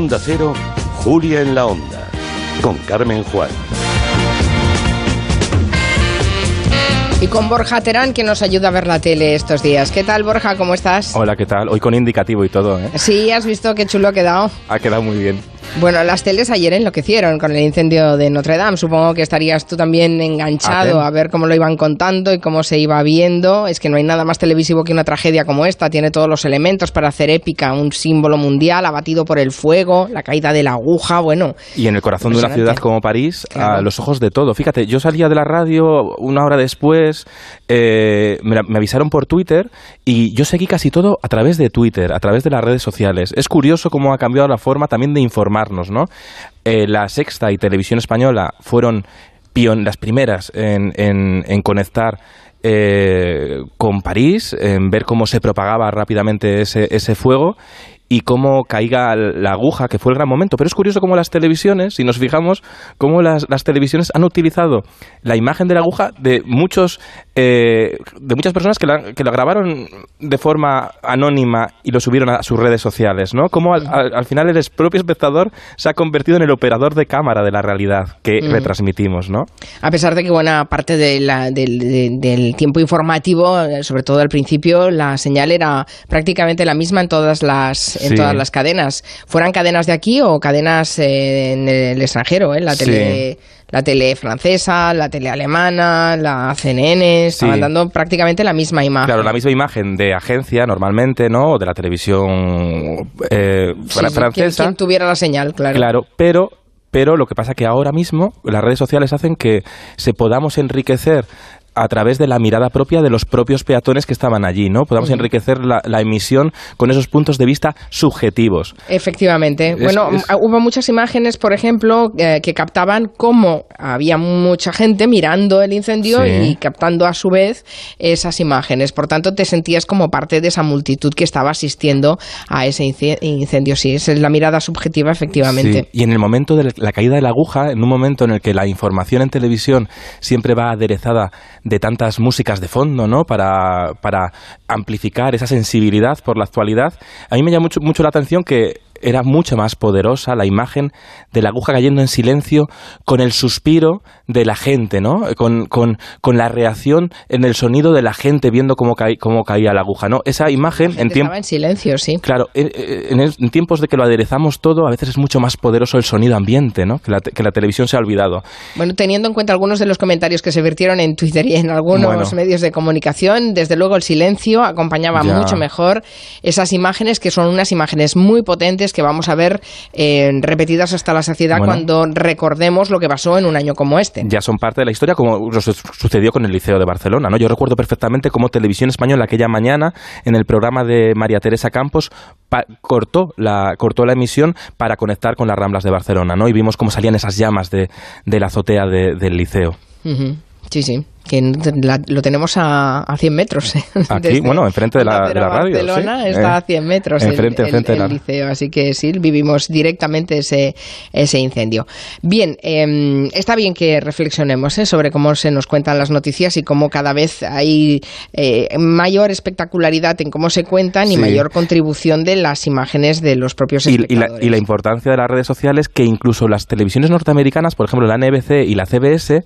Onda Cero, Julia en la Onda, con Carmen Juan. Y con Borja Terán, que nos ayuda a ver la tele estos días. ¿Qué tal, Borja? ¿Cómo estás? Hola, ¿qué tal? Hoy con indicativo y todo, ¿eh? Sí, has visto qué chulo ha quedado. Ha quedado muy bien. Bueno, las teles ayer enloquecieron con el incendio de Notre Dame. Supongo que estarías tú también enganchado a ver cómo lo iban contando y cómo se iba viendo. Es que no hay nada más televisivo que una tragedia como esta. Tiene todos los elementos para hacer épica, un símbolo mundial abatido por el fuego, la caída de la aguja, bueno. Y en el corazón de una ciudad como París, a los ojos de todo. Fíjate, yo salía de la radio una hora después, eh, me, me avisaron por Twitter y yo seguí casi todo a través de Twitter, a través de las redes sociales. Es curioso cómo ha cambiado la forma también de informar ¿no? Eh, la Sexta y Televisión Española fueron las primeras en, en, conectar eh, con París, en ver cómo se propagaba rápidamente ese, ese fuego y cómo caiga la aguja, que fue el gran momento. Pero es curioso cómo las televisiones, si nos fijamos, cómo las, las televisiones han utilizado la imagen de la aguja de muchos eh, de muchas personas que la, que grabaron de forma anónima y lo subieron a sus redes sociales, ¿no? Cómo al, final el propio espectador se ha convertido en el operador de cámara de la realidad que retransmitimos, ¿no? A pesar de que buena parte de la, del, del tiempo informativo, sobre todo al principio, la señal era prácticamente la misma en todas las en todas las cadenas, fueran cadenas de aquí o cadenas eh, en el extranjero, ¿eh? la tele la tele francesa, la tele alemana, la CNN, estaban dando prácticamente la misma imagen. Claro, la misma imagen de agencia normalmente, ¿no? O de la televisión eh, francesa. Quien, tuviera la señal, claro. Claro, pero pero lo que pasa que ahora mismo las redes sociales hacen que se podamos enriquecer a través de la mirada propia de los propios peatones que estaban allí, ¿no? Podamos enriquecer la, emisión con esos puntos de vista subjetivos. Efectivamente. bueno, hubo muchas imágenes, por ejemplo, eh, que captaban cómo había mucha gente mirando el incendio y captando a su vez esas imágenes. Por tanto, te sentías como parte de esa multitud que estaba asistiendo a ese incendio. Sí, esa es la mirada subjetiva, efectivamente. Y en el momento de la caída de la aguja, en un momento en el que la información en televisión siempre va aderezada de tantas músicas de fondo, ¿no? Para, para amplificar esa sensibilidad por la actualidad. A mí me llama mucho, mucho la atención que era mucho más poderosa la imagen de la aguja cayendo en silencio con el suspiro de la gente, ¿no? Con, con, con la reacción en el sonido de la gente viendo cómo, cómo caía la aguja, ¿no? Esa imagen en tiempo... en silencio, sí. Claro, en, en, tiempos de que lo aderezamos todo, a veces es mucho más poderoso el sonido ambiente, ¿no? Que la, que la televisión se ha olvidado. Bueno, teniendo en cuenta algunos de los comentarios que se vertieron en Twitter y en algunos medios de comunicación, desde luego el silencio acompañaba mucho mejor esas imágenes que son unas imágenes muy potentes que vamos a ver eh, repetidas hasta la saciedad cuando recordemos lo que pasó en un año como este. Ya son parte de la historia, como sucedió con el Liceo de Barcelona. ¿no? Yo recuerdo perfectamente cómo Televisión Española aquella mañana, en el programa de María Teresa Campos, cortó, la, cortó la emisión para conectar con las Ramblas de Barcelona. ¿no? Y vimos cómo salían esas llamas de, la azotea del liceo. Sí, sí que lo tenemos a, a 100 metros. ¿eh? Aquí, bueno, enfrente de la, de la radio. Barcelona está a 100 metros enfrente, el, liceo, así que sí, vivimos directamente ese, ese incendio. Bien, em, está bien que reflexionemos ¿eh? sobre cómo se nos cuentan las noticias y cómo cada vez hay eh, mayor espectacularidad en cómo se cuentan y mayor contribución de las imágenes de los propios espectadores. Y, la, importancia de las redes sociales que incluso las televisiones norteamericanas, por ejemplo la NBC y la CBS,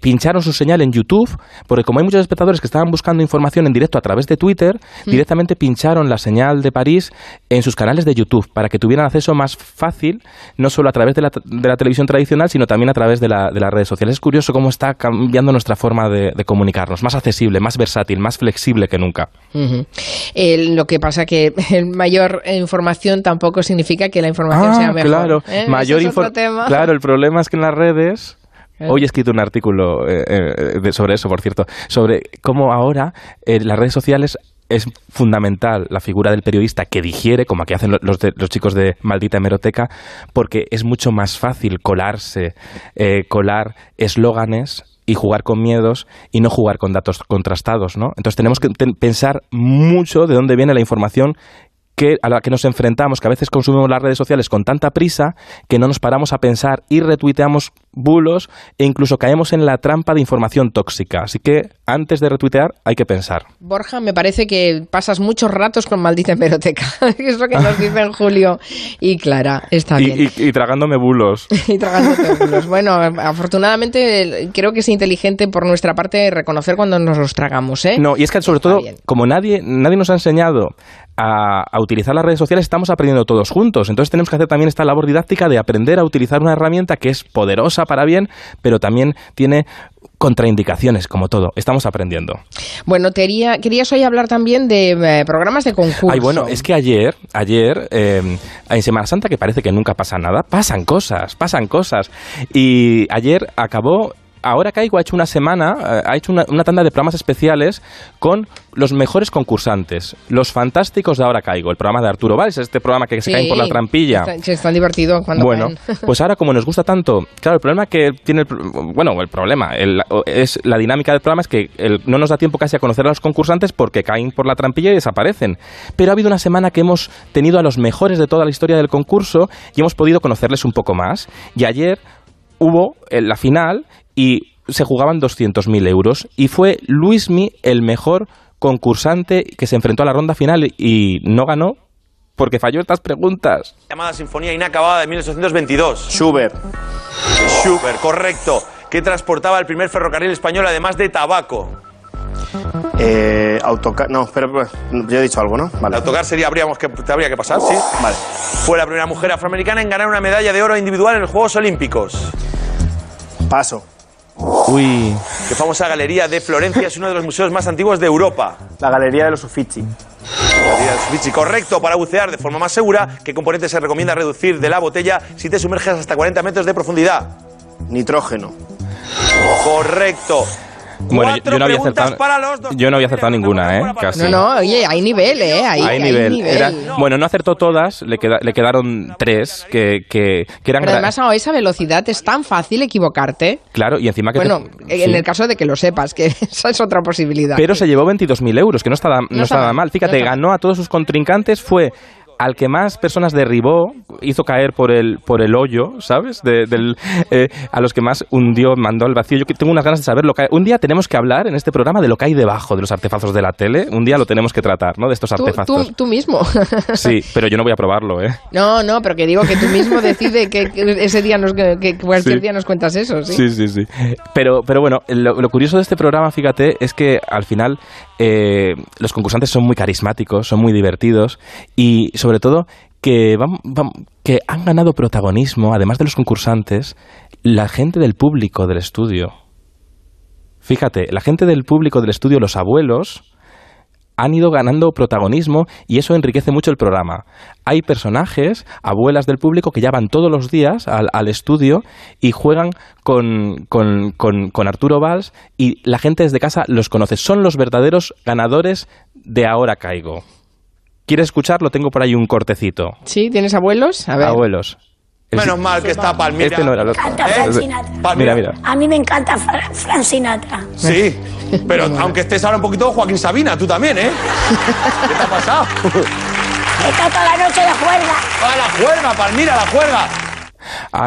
pincharon su señal en YouTube, porque como hay muchos espectadores que estaban buscando información en directo a través de Twitter, mm. directamente pincharon la señal de París en sus canales de YouTube para que tuvieran acceso más fácil, no solo a través de la, de la televisión tradicional, sino también a través de, la, de, las redes sociales. Es curioso cómo está cambiando nuestra forma de, comunicarnos, más accesible, más versátil, más flexible que nunca. lo que pasa que mayor información tampoco significa que la información ah, sea mejor. Claro, ¿eh? mayor Claro, el problema es que en las redes ¿Eh? Hoy he escrito un artículo eh, eh, sobre eso, por cierto, sobre cómo ahora las redes sociales es fundamental la figura del periodista que digiere, como aquí hacen los, los chicos de Maldita Hemeroteca, porque es mucho más fácil colarse, colar eslóganes y jugar con miedos y no jugar con datos contrastados, ¿no? Entonces tenemos que pensar mucho de dónde viene la información que, a la que nos enfrentamos, que a veces consumimos las redes sociales con tanta prisa que no nos paramos a pensar y retuiteamos bulos e incluso caemos en la trampa de información tóxica. Así que antes de retuitear hay que pensar. Borja, me parece que pasas muchos ratos con maldita hemeroteca. es lo que nos dicen Julio y Clara. Está bien. Y, tragándome bulos. y tragándote bulos. Bueno, afortunadamente creo que es inteligente por nuestra parte reconocer cuando nos los tragamos. ¿eh? No, y es que sobre todo, como nadie, nadie nos ha enseñado a, a, utilizar las redes sociales, estamos aprendiendo todos juntos. Entonces tenemos que hacer también esta labor didáctica de aprender a utilizar una herramienta que es poderosa para bien, pero también tiene contraindicaciones, como todo. Estamos aprendiendo. Bueno, quería, querías hoy hablar también de eh, programas de concurso. Ay, bueno, es que ayer, ayer, eh, en Semana Santa, que parece que nunca pasa nada, pasan cosas, pasan cosas. Y ayer acabó ahora Caigo ha hecho una semana, eh, ha hecho una, tanda de programas especiales con los mejores concursantes, los fantásticos de Ahora Caigo, el programa de Arturo Valls, este programa que se caen por la trampilla. Está, es tan divertido cuando Bueno, pues ahora como nos gusta tanto, claro, el problema que tiene, bueno, el problema, es la dinámica del programa es que no nos da tiempo casi a conocer a los concursantes porque caen por la trampilla y desaparecen. Pero ha habido una semana que hemos tenido a los mejores de toda la historia del concurso y hemos podido conocerles un poco más. Y ayer hubo la final y se jugaban 200.000 euros. Y fue Luismi el mejor concursante que se enfrentó a la ronda final y no ganó porque falló estas preguntas. Llamada Sinfonía Inacabada de 1822. Schubert. Schubert, correcto. ¿Qué transportaba el primer ferrocarril español además de tabaco? Eh, autocar. No, pero pues, yo he dicho algo, ¿no? Vale. autocar sería, habríamos que, habría que pasar, sí. Vale. Fue la primera mujer afroamericana en ganar una medalla de oro individual en los Juegos Olímpicos. Paso. Uy. Qué famosa galería de Florencia es uno de los museos más antiguos de Europa. La Galería de los Uffizi. La Galería de los Uffizi, correcto. Para bucear de forma más segura, ¿qué componente se recomienda reducir de la botella si te sumerges hasta 40 metros de profundidad? Nitrógeno. Correcto. Bueno, yo, no había acertado, yo no había acertado ninguna, ¿eh? No, no, oye, hay nivel, ¿eh? Hay, nivel. bueno, no acertó todas, le, le quedaron tres que, que, eran... Pero además a esa velocidad es tan fácil equivocarte. Claro, y encima que... Bueno, en el caso de que lo sepas, que esa es otra posibilidad. Pero se llevó 22.000 euros, que no estaba, no, estaba mal. Fíjate, ganó a todos sus contrincantes, fue al que más personas derribó, hizo caer por el, por el hoyo, ¿sabes? del, eh, a los que más hundió, mandó al vacío. Yo tengo unas ganas de saber lo que hay. Un día tenemos que hablar en este programa de lo que hay debajo de los artefactos de la tele. Un día lo tenemos que tratar, ¿no? De estos artefactos. Tú, mismo. Sí, pero yo no voy a probarlo, ¿eh? No, no, pero que digo que tú mismo decides que, ese día nos, que cualquier día nos cuentas eso, ¿sí? Sí, sí, sí. Pero, pero bueno, lo, curioso de este programa, fíjate, es que al final eh, los concursantes son muy carismáticos, son muy divertidos y sobre sobre todo que, han ganado protagonismo, además de los concursantes, la gente del público del estudio. Fíjate, la gente del público del estudio, los abuelos, han ido ganando protagonismo y eso enriquece mucho el programa. Hay personajes, abuelas del público, que ya van todos los días al, estudio y juegan con, con, con, Arturo Valls y la gente desde casa los conoce. Son los verdaderos ganadores de Ahora Caigo. ¿Quieres escucharlo? Tengo por ahí un cortecito. Sí, ¿tienes abuelos? A ver. Abuelos. Menos mal que está Palmira. Este no era. Me encanta Fran Sinatra. Mira, mira. A mí me encanta Fran Sinatra. Sí, pero aunque estés ahora un poquito Joaquín Sabina, tú también, ¿eh? ¿Qué te ha pasado? Está toda la noche de juerga. ¡Ah, la juerga, Palmira, la juerga!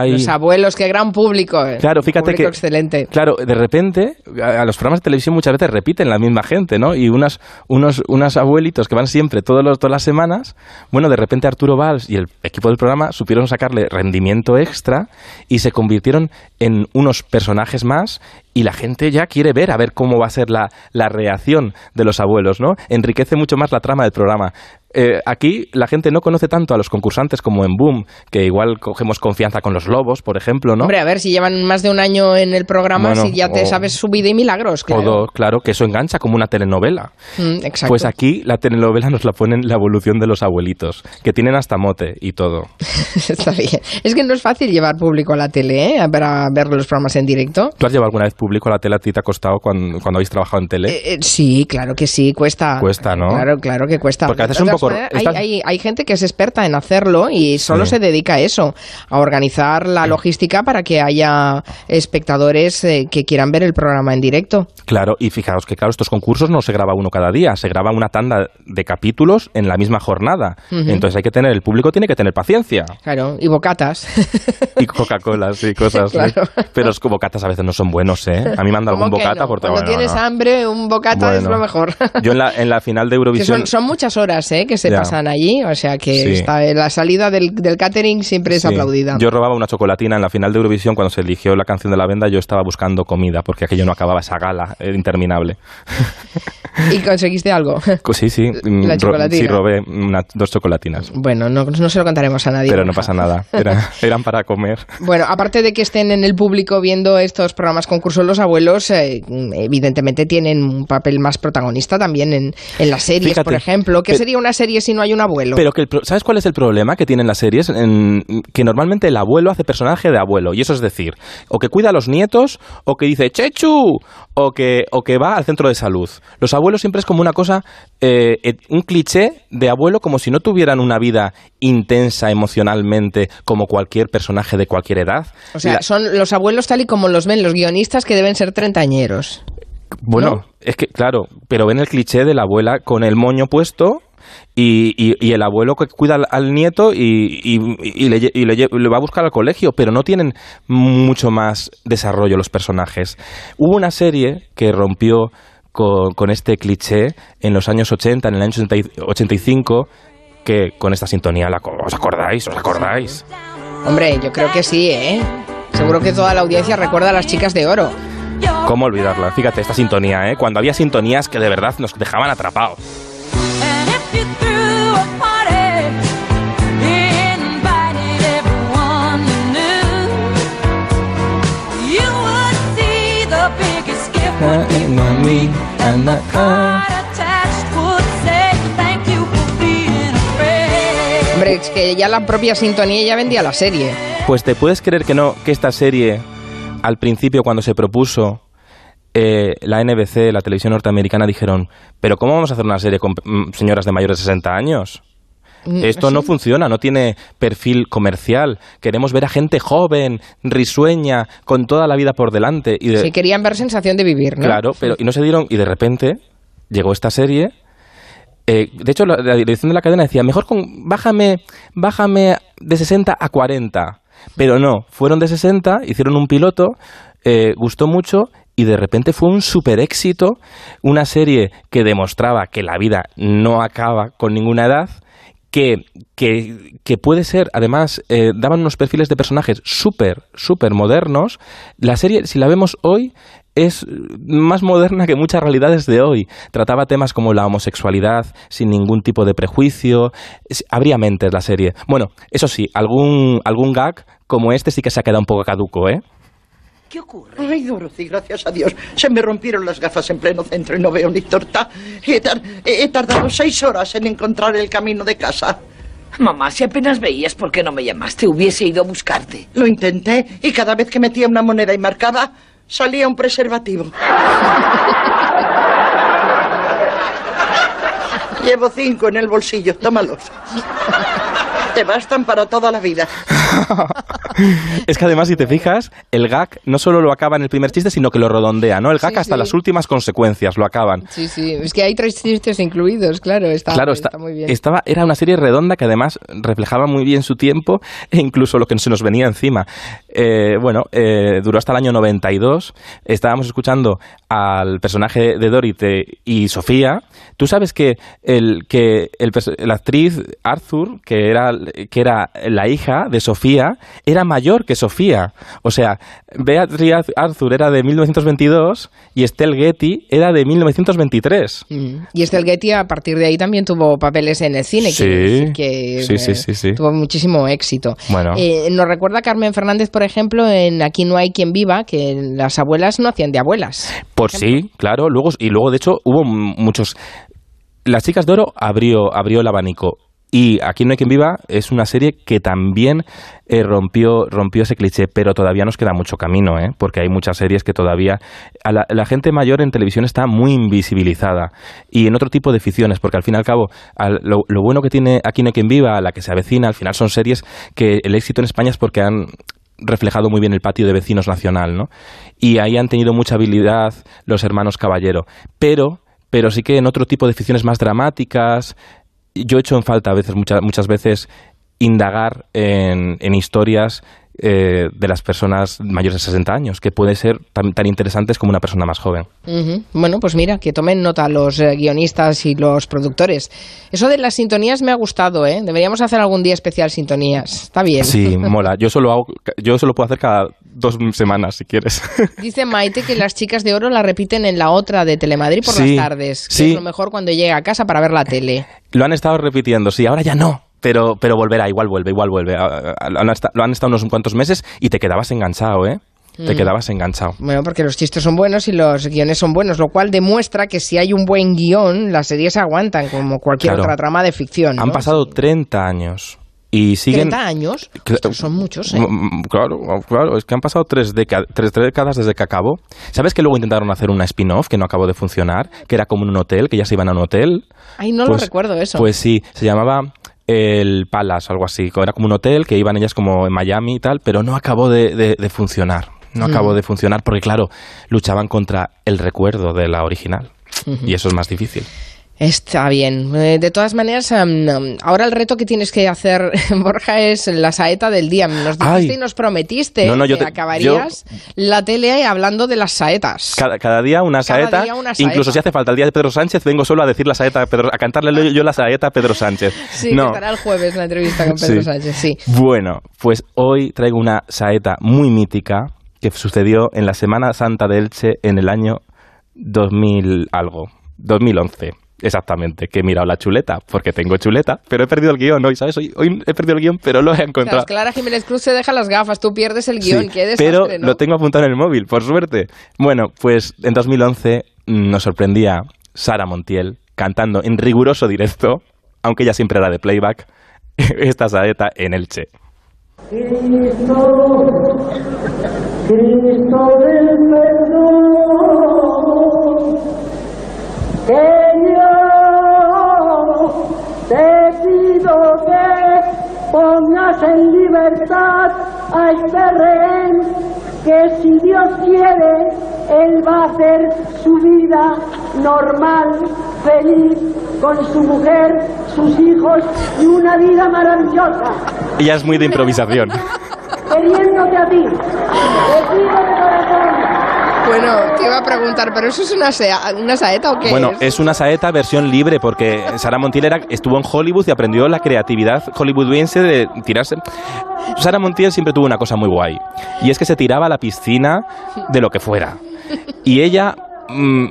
Los abuelos, qué gran público. Eh. Claro, fíjate que. excelente. Claro, de repente, a, los programas de televisión muchas veces repiten la misma gente, ¿no? Y unas, unos, unos abuelitos que van siempre todos los, todas las semanas, bueno, de repente Arturo Valls y el equipo del programa supieron sacarle rendimiento extra y se convirtieron en unos personajes más y la gente ya quiere ver a ver cómo va a ser la, la reacción de los abuelos, ¿no? Enriquece mucho más la trama del programa. Eh, aquí la gente no conoce tanto a los concursantes como en Boom, que igual cogemos confianza con los lobos, por ejemplo, ¿no? Hombre, a ver, si llevan más de un año en el programa, si ya te sabes su vida y milagros, claro. claro, que eso engancha como una telenovela. Mm, exacto. Pues aquí la telenovela nos la ponen la evolución de los abuelitos, que tienen hasta mote y todo. Está bien. Es que no es fácil llevar público a la tele, ¿eh? Para ver los programas en directo. ¿Tú has llevado alguna vez público a la tele a ti te ha costado cuando, cuando habéis trabajado en tele? Eh, eh, sí, claro que sí, cuesta. Cuesta, ¿no? Claro, claro que cuesta. Porque haces un poco... hay, hay, gente que es experta en hacerlo y solo se dedica a eso, a organizar la logística para que haya espectadores eh, que quieran ver el programa en directo. Claro, y fijaos que claro, estos concursos no se graba uno cada día, se graba una tanda de capítulos en la misma jornada. Entonces hay que tener, el público tiene que tener paciencia. Claro, y bocatas. y Coca-Cola, y cosas. Pero los bocatas a veces no son buenos, ¿eh? A mí me han dado algún bocata por Cuando tienes hambre, un bocata es lo mejor. yo en la, en la final de Eurovisión... Son, muchas horas, ¿eh? Que se pasan allí, o sea que está, la salida del, catering siempre es aplaudida. Yo robaba una chocolatina en la final de Eurovisión cuando se eligió la canción de la venda, yo estaba buscando comida porque aquello no acababa esa gala interminable. ¿Y conseguiste algo? Sí, sí. La chocolatina. Sí, robé dos chocolatinas. Bueno, no, no, se lo contaremos a nadie. Pero no pasa nada. eran para comer. Bueno, aparte de que estén en el público viendo estos programas concursos, los abuelos eh, evidentemente tienen un papel más protagonista también en, en las series, por ejemplo. ¿Qué sería una serie si no hay un abuelo? Pero que ¿sabes cuál es el problema que tienen las series? que normalmente el abuelo hace personaje de abuelo. Y eso es decir, o que cuida a los nietos, o que dice ¡Chechu! O que, o que va al centro de salud. Los abuelos siempre es como una cosa, eh, un cliché de abuelo como si no tuvieran una vida intensa emocionalmente como cualquier personaje de cualquier edad. O sea, son los abuelos tal y como los ven los guionistas que deben ser treintañeros. Bueno, es que, claro, pero ven el cliché de la abuela con el moño puesto y, y, el abuelo que cuida al, nieto y, y le, le, va a buscar al colegio, pero no tienen mucho más desarrollo los personajes. Hubo una serie que rompió con, con este cliché en los años 80, en el año 85, que con esta sintonía, la, ¿os acordáis? ¿Os acordáis? Hombre, yo creo que sí, ¿eh? Seguro que toda la audiencia recuerda a las chicas de oro. ¿Cómo olvidarla? Fíjate, esta sintonía, ¿eh? Cuando había sintonías que de verdad nos dejaban atrapados. Hombre, es que ya la propia sintonía ya vendía la serie. Pues te puedes creer que no, que esta serie, al principio cuando se propuso, eh, la NBC, la televisión norteamericana, dijeron, pero ¿cómo vamos a hacer una serie con mm, señoras de mayores de 60 años? Mm, Esto no funciona, no tiene perfil comercial. Queremos ver a gente joven, risueña, con toda la vida por delante. Y Sí, querían ver sensación de vivir, ¿no? Claro, pero y no se dieron, y de repente llegó esta serie eh, de hecho, la, dirección de la cadena decía, mejor con, bájame, bájame de 60 a 40. Pero no, fueron de 60, hicieron un piloto, eh, gustó mucho y de repente fue un super éxito, una serie que demostraba que la vida no acaba con ninguna edad, que, que, puede ser, además, eh, daban unos perfiles de personajes súper, súper modernos. La serie, si la vemos hoy, es más moderna que muchas realidades de hoy. Trataba temas como la homosexualidad sin ningún tipo de prejuicio. Habría mentes la serie. Bueno, eso sí, algún, algún gag como este sí que se ha quedado un poco caduco, ¿eh? ¿Qué ocurre? Ay, Dorothy, gracias a Dios. Se me rompieron las gafas en pleno centro y no veo ni torta. He, tardado seis horas en encontrar el camino de casa. Mamá, si apenas veías, ¿por qué no me llamaste? Hubiese ido a buscarte. Lo intenté y cada vez que metía una moneda y marcaba, salía un preservativo. Llevo cinco en el bolsillo, tómalos. Te bastan para toda la vida. es que además, si te fijas, el gag no solo lo acaba en el primer chiste, sino que lo redondea, ¿no? El gag hasta las últimas consecuencias lo acaban. Sí, sí. Es que hay tres chistes incluidos, claro. Está, claro, está, muy bien. Estaba, era una serie redonda que además reflejaba muy bien su tiempo e incluso lo que se nos venía encima. Eh, bueno, eh, duró hasta el año 92. Estábamos escuchando al personaje de Dorite y Sofía. Tú sabes que, el, que el, la actriz Arthur, que era, que era la hija de Sofía, era mayor que Sofía. O sea, Beatriz Arthur era de 1922 y Estelle Getty era de 1923. Mm. Y Estelle Getty a partir de ahí también tuvo papeles en el cine, sí, que, sí, sí, sí, tuvo muchísimo éxito. Bueno. Eh, nos recuerda Carmen Fernández, por ejemplo, en Aquí no hay quien viva, que las abuelas no hacían de abuelas. Por sí, claro. Luego, y luego, de hecho, hubo muchos... Las chicas de oro abrió, abrió el abanico Y Aquí no hay quien viva es una serie que también eh, rompió, rompió ese cliché, pero todavía nos queda mucho camino, ¿eh? porque hay muchas series que todavía... la, gente mayor en televisión está muy invisibilizada y en otro tipo de ficciones, porque al fin y al cabo lo, bueno que tiene Aquí no hay quien viva, la que se avecina, al final son series que el éxito en España es porque han reflejado muy bien el patio de vecinos nacional, ¿no? Y ahí han tenido mucha habilidad los hermanos Caballero, pero pero sí que en otro tipo de ficciones más dramáticas, yo he hecho en falta a veces, muchas, muchas veces, indagar en, en historias eh, de las personas mayores de 60 años, que puede ser tan, tan interesantes como una persona más joven. Bueno, pues mira, que tomen nota los eh, guionistas y los productores. Eso de las sintonías me ha gustado, ¿eh? Deberíamos hacer algún día especial sintonías. Está bien. Sí, mola. Yo solo hago, yo solo puedo hacer cada dos semanas, si quieres. Dice Maite que las chicas de oro la repiten en la otra de Telemadrid por las tardes, que es lo mejor cuando llega a casa para ver la tele. Lo han estado repitiendo, sí, ahora ya no pero, pero volverá, igual vuelve, igual vuelve. Ah, ah, lo han, estado, unos cuantos meses y te quedabas enganchado, ¿eh? Te mm. quedabas enganchado. Bueno, porque los chistes son buenos y los guiones son buenos, lo cual demuestra que si hay un buen guion, las series aguantan como cualquier otra trama de ficción. Han pasado 30 años y siguen... ¿30 años? son muchos, ¿eh? Claro, claro, es que han pasado tres, tres décadas desde que acabó. ¿Sabes que luego intentaron hacer una spin-off que no acabó de funcionar? Que era como un hotel, que ya se iban a un hotel. Ay, no lo pues recuerdo eso. Pues sí, se llamaba el Palace o algo así. Era como un hotel que iban ellas como en Miami y tal, pero no acabó de, funcionar. No acabó mm. de funcionar porque, claro, luchaban contra el recuerdo de la original. Y eso es más difícil. Está bien. Eh, de todas maneras, ahora el reto que tienes que hacer, Borja, es la saeta del día. Nos dijiste y nos prometiste que acabarías la tele hablando de las saetas. Cada, día, una, saeta, Incluso si hace falta el día de Pedro Sánchez, vengo solo a decir la saeta, a, cantarle yo la saeta a Pedro Sánchez. Sí, no. estará el jueves la entrevista con Pedro Sánchez, sí. Bueno, pues hoy traigo una saeta muy mítica que sucedió en la Semana Santa de Elche en el año 2000 algo, 2011. Exactamente, que he mirado la chuleta, porque tengo chuleta, pero he perdido el guion hoy, ¿sabes? Hoy, he perdido el guion, pero lo he encontrado. Clara Jiménez Cruz se deja las gafas, tú pierdes el guion, sí, Pero lo tengo apuntado en el móvil, por suerte. Bueno, pues en 2011 mm, nos sorprendía Sara Montiel cantando en riguroso directo, aunque ella siempre era de playback, esta saeta en Elche. Cristo, Cristo del que en libertad a este rehén que si Dios quiere, él va a hacer su vida normal, feliz, con su mujer, sus hijos y una vida maravillosa. Ella es muy de improvisación. Queriéndote a ti, te pido corazón bueno, te iba a preguntar, ¿pero eso es una, una saeta o qué Bueno, es? una saeta versión libre, porque Sara Montiel estuvo en Hollywood y aprendió la creatividad hollywoodiense de tirarse... Sara Montiel siempre tuvo una cosa muy guay, y es que se tiraba a la piscina de lo que fuera. Y ella Mm,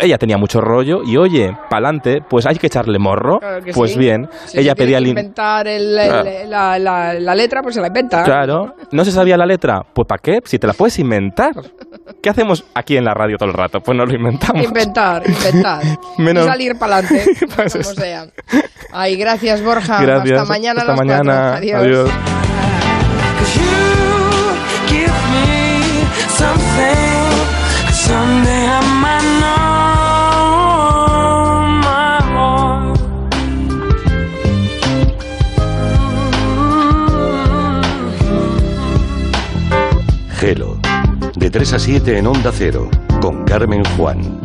ella tenía mucho rollo y oye, pa'lante, pues hay que echarle morro. pues bien, ella pedía que inventar la, la, letra, pues se la inventa. Claro, ¿no se sabía la letra? Pues ¿para qué? Si te la puedes inventar. ¿Qué hacemos aquí en la radio todo el rato? Pues no lo inventamos. Inventar, inventar. Menos... Y salir pa'lante, pues como sea. Ay, gracias Borja. Hasta mañana. Hasta mañana. Adiós. De 3 a 7 en Onda Cero, con Carmen Juan.